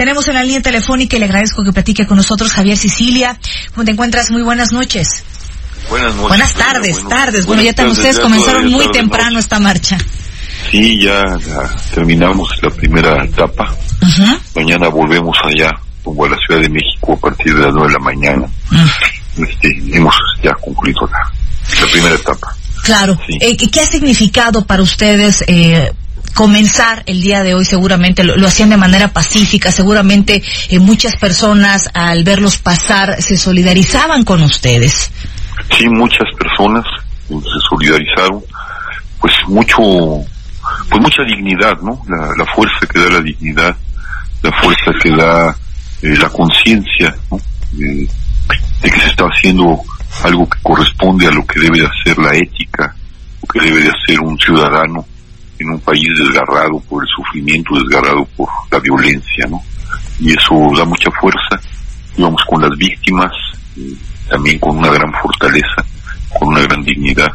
Tenemos en la línea telefónica y le agradezco que platique con nosotros Javier Sicilia. ¿Cómo te encuentras? Muy buenas noches. Buenas noches. Buenas tardes, Bueno, tardes. Bueno, ya tardes, ustedes ya comenzaron muy tarde, temprano ¿no? esta marcha. Sí, ya, terminamos la primera etapa. Mañana volvemos allá, rumbo a la Ciudad de México, a partir de las nueve de la mañana. Este, hemos ya concluido la, la primera etapa. Claro. Sí. Eh, ¿qué, qué ha significado para ustedes eh, comenzar el día de hoy? Seguramente lo, lo hacían de manera pacífica. Seguramente eh, muchas personas al verlos pasar se solidarizaban con ustedes. Sí, muchas personas se solidarizaron, pues mucho, pues mucha dignidad, ¿no? La, fuerza que da la dignidad, la fuerza que da eh, la conciencia, de que se está haciendo algo que corresponde a lo que debe de hacer la ética, lo que debe de hacer un ciudadano en un país desgarrado por el sufrimiento, desgarrado por la violencia, ¿no? Y eso da mucha fuerza. Íbamos con las víctimas, eh, también con una gran fortaleza, con una gran dignidad.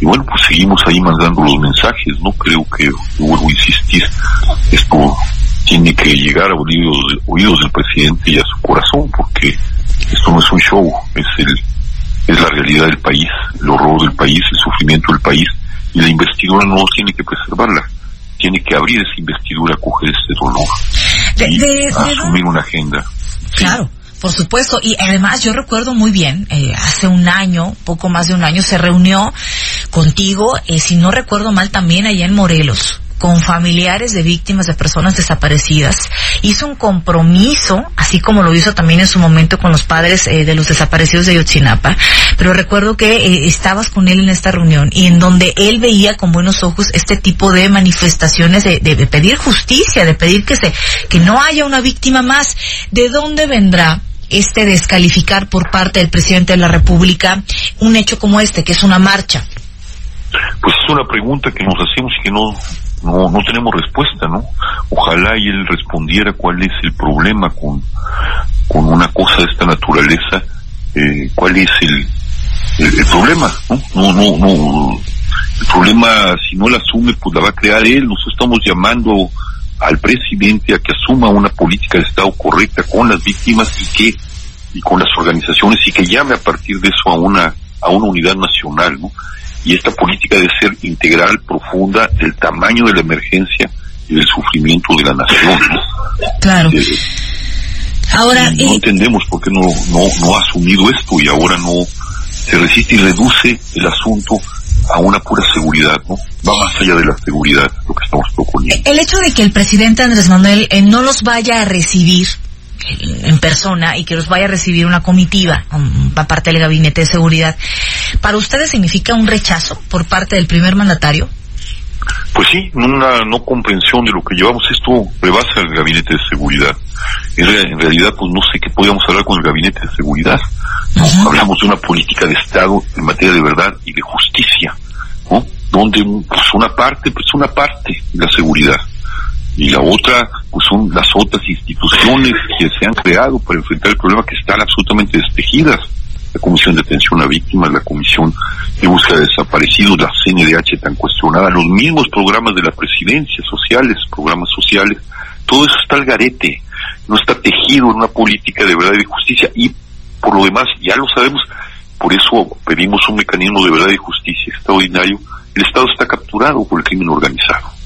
Y bueno, pues seguimos ahí mandando los mensajes, ¿no? Creo que, vuelvo a insistir, esto tiene que llegar a oídos, oídos del presidente y a su corazón, porque esto no es un show, es el, es la realidad del país, el horror del país, el sufrimiento del país, y la investidura no tiene que preservarla, tiene que abrir esa investidura, coger ese dolor De- y de- de asumir una agenda. Claro, por supuesto. Y además yo recuerdo muy bien, eh, hace un año, poco más de un año, se reunió contigo, eh, si no recuerdo mal, también allá en Morelos con familiares de víctimas de personas desaparecidas, hizo un compromiso, así como lo hizo también en su momento con los padres eh, de los desaparecidos de Yotzinapa, pero recuerdo que eh, estabas con él en esta reunión y en donde él veía con buenos ojos este tipo de manifestaciones de, de- de pedir justicia, de pedir que se, que no haya una víctima más. ¿De dónde vendrá este descalificar por parte del presidente de la República un hecho como este, que es una marcha? Pues es una pregunta que nos hacemos y que no, no, no tenemos respuesta, ¿no? Ojalá y él respondiera cuál es el problema con, con una cosa de esta naturaleza, eh, cuál es el, el, el problema, ¿no? No, no, no. El problema, si no la asume, pues la va a crear él. Nosotros estamos llamando al presidente a que asuma una política de Estado correcta con las víctimas y que, y con las organizaciones y que llame a partir de eso a una, a una unidad nacional, ¿no? Y esta política debe ser integral, profunda, del tamaño de la emergencia y del sufrimiento de la nación. ¿no? Claro. Eh, Ahora, no eh, entendemos por qué no, no, no ha asumido esto y ahora no se resiste y reduce el asunto a una pura seguridad, ¿no? Va más allá de la seguridad lo que estamos proponiendo. el hecho de que el presidente Andrés Manuel eh, no los vaya a recibir en persona y que los vaya a recibir una comitiva um, aparte del gabinete de seguridad, ¿para ustedes significa un rechazo por parte del primer mandatario? Pues sí, una no comprensión de lo que llevamos. Esto rebasa el gabinete de seguridad. En, re- en realidad, pues no sé qué podíamos hablar con el gabinete de seguridad. ¿no? Hablamos de una política de Estado en materia de verdad y de justicia, ¿no? Donde pues, una parte, pues una parte la seguridad. Y la otra, pues son las otras instituciones que se han creado para enfrentar el problema que están absolutamente destejidas. La Comisión de Atención a Víctimas, la Comisión de Búsqueda de Desaparecidos, la CNDH tan cuestionada, los mismos programas de la presidencia, sociales, programas sociales, todo eso está al garete, no está tejido en una política de verdad y de justicia y por lo demás, ya lo sabemos, por eso pedimos un mecanismo de verdad y justicia extraordinario. El Estado está capturado por el crimen organizado.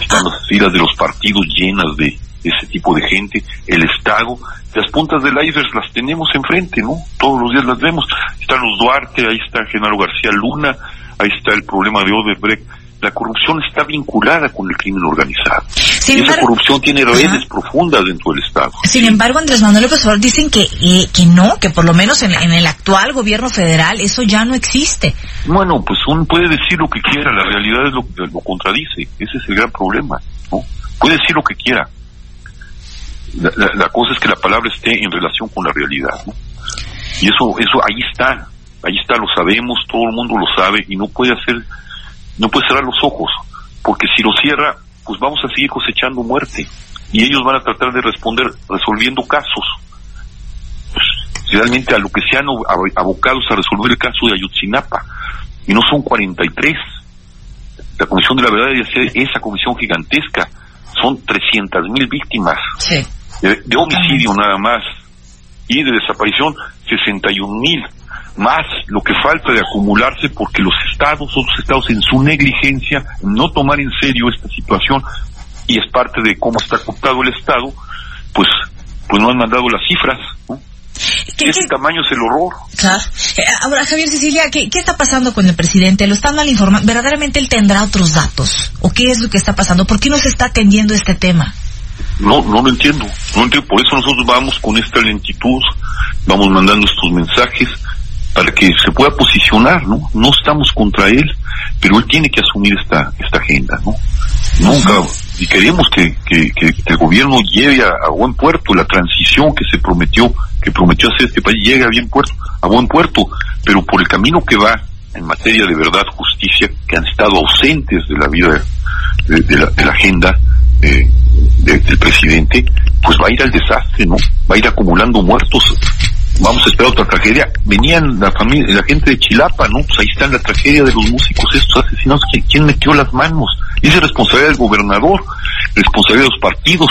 Están las filas de los partidos llenas de ese tipo de gente, el Estado, las puntas del iceberg las tenemos enfrente, ¿no? Todos los días las vemos. Están los Duarte, ahí está Genaro García Luna, ahí está el problema de Odebrecht. La corrupción está vinculada con el crimen organizado. Sin y esa embargo- corrupción tiene redes profundas dentro del Estado. Sin embargo, Andrés Manuel López Obrador dicen que, eh, que no, que por lo menos en, en el actual gobierno federal eso ya no existe. Bueno, pues uno puede decir lo que quiera, la realidad es lo que lo contradice, ese es el gran problema, ¿no? Puede decir lo que quiera. la, cosa es que la palabra esté en relación con la realidad, ¿no? Y eso, eso ahí está, ahí está, lo sabemos, todo el mundo lo sabe y no puede hacer, no puede cerrar los ojos, porque si lo cierra, pues vamos a seguir cosechando muerte. Y ellos van a tratar de responder resolviendo casos. Pues, realmente a lo que se han abocados a resolver el caso de Ayotzinapa, y no son 43. La Comisión de la Verdad debe ser esa comisión gigantesca, son 300 mil víctimas. De, homicidio nada más, y de desaparición 61 mil más lo que falta de acumularse porque los estados, otros estados en su negligencia, no tomar en serio esta situación, y es parte de cómo está cooptado el estado, pues, pues no han mandado las cifras, ¿no? ¿Qué, Ese tamaño es el horror. Claro. Eh, ahora, Javier Cecilia, ¿qué, ¿qué, está pasando con el presidente? ¿Lo están mal informando? ¿Verdaderamente él tendrá otros datos? ¿O qué es lo que está pasando? ¿Por qué no se está atendiendo este tema? No, no lo entiendo. No entiendo. Por eso nosotros vamos con esta lentitud, vamos mandando estos mensajes para que se pueda posicionar, ¿no? No estamos contra él, pero él tiene que asumir esta esta agenda, ¿no? Nunca, y queremos que, que, el gobierno lleve a, buen puerto la transición que se prometió, que prometió hacer este país, llegue a bien puerto, a buen puerto, pero por el camino que va en materia de verdad, justicia, que han estado ausentes de la vida, de, la, de la, agenda eh, del presidente, pues va a ir al desastre, ¿no? Va a ir acumulando muertos vamos a esperar otra tragedia. Venían la familia, la gente de Chilapa, ¿no? Pues ahí está la tragedia de los músicos estos asesinados. ¿Quién, metió las manos? Esa es responsabilidad del gobernador, responsabilidad de los partidos,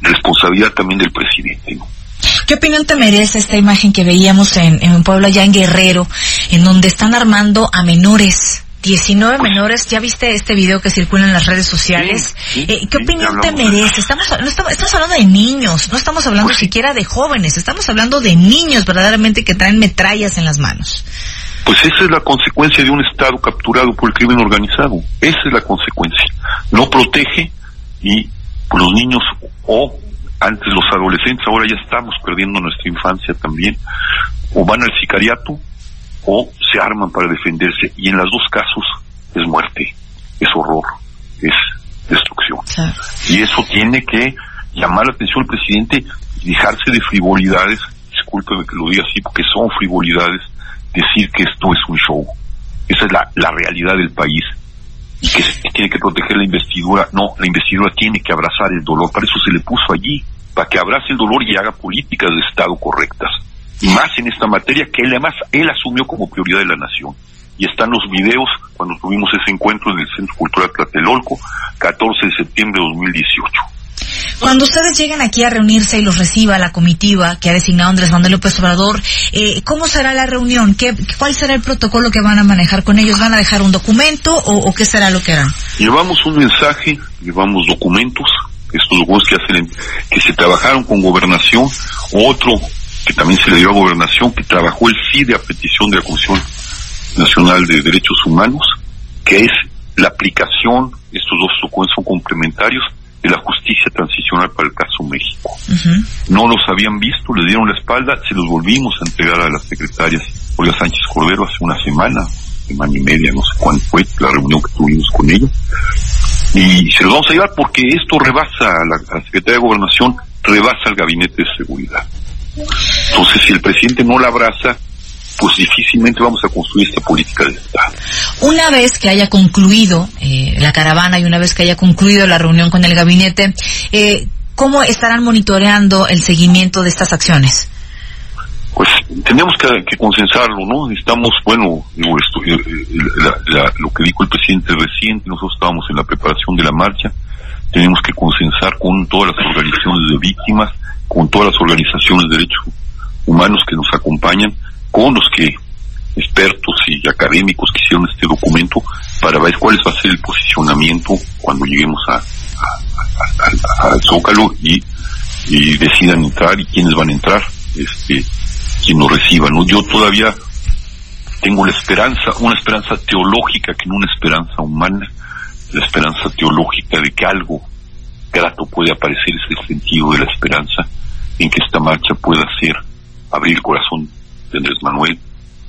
responsabilidad también del presidente, ¿no? ¿Qué opinión te merece esta imagen que veíamos en, en Puebla, ya en Guerrero, en donde están armando a menores 19 menores, ¿ya viste este video que circula en las redes sociales? Eh, ¿Qué opinión te merece? Estamos, no estamos, hablando de niños, no estamos hablando pues siquiera de jóvenes, estamos hablando de niños verdaderamente que traen metrallas en las manos. Pues esa es la consecuencia de un Estado capturado por el crimen organizado. Esa es la consecuencia. No protege y pues, los niños o antes los adolescentes, ahora ya estamos perdiendo nuestra infancia también, o van al sicariato o se arman para defenderse y en los dos casos es muerte, es horror, es destrucción. Y eso tiene que llamar la atención al presidente y dejarse de frivolidades, discúlpeme que lo diga así porque son frivolidades, decir que esto es un show. Esa es la, la realidad del país y que tiene que proteger la investidura. No, la investidura tiene que abrazar el dolor, para eso se le puso allí, para que abrace el dolor y haga políticas de Estado correctas más en esta materia que él además él asumió como prioridad de la nación. Y están los videos cuando tuvimos ese encuentro en el Centro Cultural Tlatelolco, 14 de septiembre de 2018. Cuando ustedes llegan aquí a reunirse y los reciba la comitiva que ha designado Andrés Manuel López Obrador, eh, ¿cómo será la reunión? ¿Qué, ¿Cuál será el protocolo que van a manejar con ellos? ¿Van a dejar un documento o, qué será lo que harán? Llevamos un mensaje, llevamos documentos, estos documentos que, hacen, que se trabajaron con gobernación, otro que también se le dio a Gobernación, que trabajó el CIDE a petición de la Comisión Nacional de Derechos Humanos, que es la aplicación, estos dos documentos son complementarios, de la justicia transicional para el caso México. No los habían visto, le dieron la espalda, se los volvimos a entregar a las secretarias Olga Sánchez Cordero hace una semana, semana y media, no sé cuándo fue la reunión que tuvimos con ella. Y se los vamos a llevar porque esto rebasa, a la, a la Secretaría de Gobernación rebasa el Gabinete de Seguridad. Entonces, si el presidente no la abraza, pues difícilmente vamos a construir esta política de Estado. Una vez que haya concluido eh, la caravana y una vez que haya concluido la reunión con el gabinete, eh, ¿cómo estarán monitoreando el seguimiento de estas acciones? Pues tenemos que, consensarlo, ¿no? Necesitamos, bueno, eh, lo que dijo el presidente reciente, nosotros estábamos en la preparación de la marcha, tenemos que consensar con todas las organizaciones de víctimas, con todas las organizaciones de derechos humanos que nos acompañan, con los que expertos y académicos que hicieron este documento para ver cuál va a ser el posicionamiento cuando lleguemos a, al Zócalo y, decidan entrar y quiénes van a entrar, este, quien nos reciba. ¿no? Yo todavía tengo la esperanza, una esperanza teológica que no una esperanza humana, la esperanza teológica de que algo grato puede aparecer, es el sentido de la esperanza en que esta marcha pueda ser abrir el corazón de Andrés Manuel,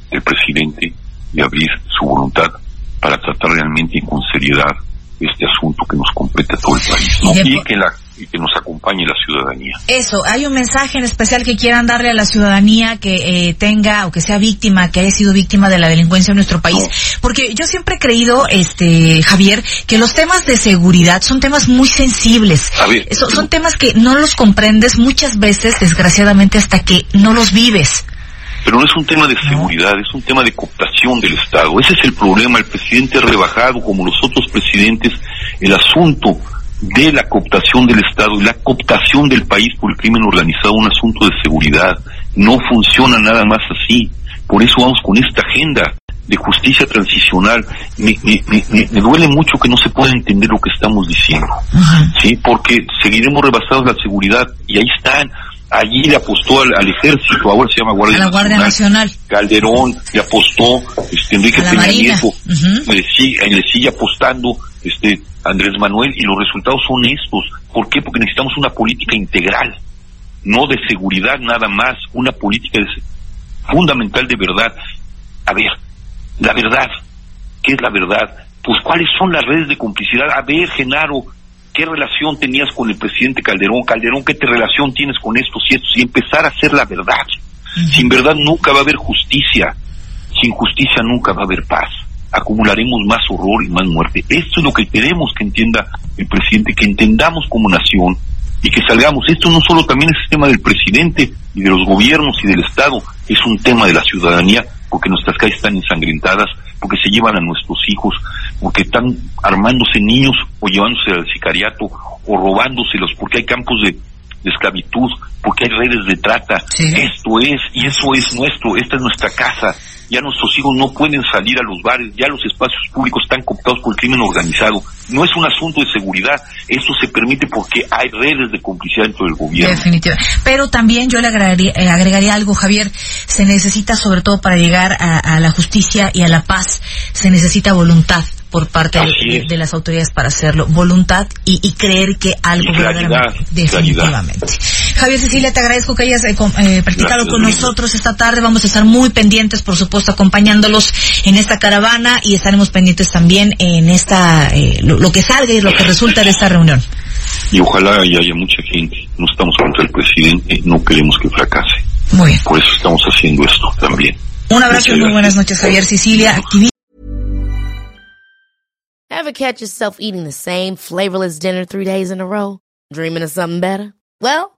del presidente, y abrir su voluntad para tratar realmente con seriedad este asunto que nos compete a todo el país ¿no? y que la y que nos acompañe la ciudadanía. Eso, hay un mensaje en especial que quieran darle a la ciudadanía que eh, tenga o que sea víctima, que haya sido víctima de la delincuencia en nuestro país, porque yo siempre he creído, este Javier, que los temas de seguridad son temas muy sensibles. son temas que no los comprendes muchas veces, desgraciadamente, hasta que no los vives. Pero no es un tema de seguridad, es un tema de cooptación del Estado. Ese es el problema. El presidente ha rebajado, como los otros presidentes, el asunto de la cooptación del Estado y la cooptación del país por el crimen organizado un asunto de seguridad. No funciona nada más así. Por eso vamos con esta agenda de justicia transicional. Me, me, duele mucho que no se pueda entender lo que estamos diciendo, ¿sí? Porque seguiremos rebasados la seguridad y ahí están. Allí le apostó al, ejército, ahora se llama Guardia, Nacional. Calderón le apostó, este, Enrique Peña Nieto, le, sigue, le sigue apostando este Andrés Manuel y los resultados son estos. ¿Por qué? Porque necesitamos una política integral, no de seguridad nada más, una política fundamental de verdad. A ver, la verdad, ¿qué es la verdad? Pues cuáles son las redes de complicidad. A ver, Genaro, ¿qué relación tenías con el presidente Calderón? Calderón, ¿qué te relación tienes con estos y estos? Y empezar a hacer la verdad. Sin verdad nunca va a haber justicia. Sin justicia nunca va a haber paz acumularemos más horror y más muerte. Esto es lo que queremos que entienda el presidente, que entendamos como nación y que salgamos. Esto no solo también es el tema del presidente y de los gobiernos y del Estado, es un tema de la ciudadanía, porque nuestras calles están ensangrentadas, porque se llevan a nuestros hijos, porque están armándose niños o llevándose al sicariato o robándoselos, porque hay campos de, esclavitud, porque hay redes de trata. Esto es, y eso es nuestro, esta es nuestra casa, ya nuestros hijos no pueden salir a los bares, ya los espacios públicos están cooptados por el crimen organizado. No es un asunto de seguridad, esto se permite porque hay redes de complicidad dentro del gobierno. Definitivamente. Pero también yo le agregaría, eh, agregaría algo, Javier, se necesita sobre todo para llegar a la justicia y a la paz, se necesita voluntad por parte de, las autoridades para hacerlo, voluntad y, creer que algo verdaderamente, definitivamente. Javier Cecilia, te agradezco que hayas eh, eh, practicado con nosotros esta tarde. Vamos a estar muy pendientes, por supuesto, acompañándolos en esta caravana y estaremos pendientes también en esta eh, lo, que salga y lo que resulta de esta reunión. Y ojalá y haya mucha gente. No estamos contra el presidente, no queremos que fracase. Muy Por eso estamos haciendo esto también. Un abrazo y muy buenas noches, Javier Sicilia. Ever catch yourself eating the same flavorless dinner three days in a row? Dreaming of something better? Well,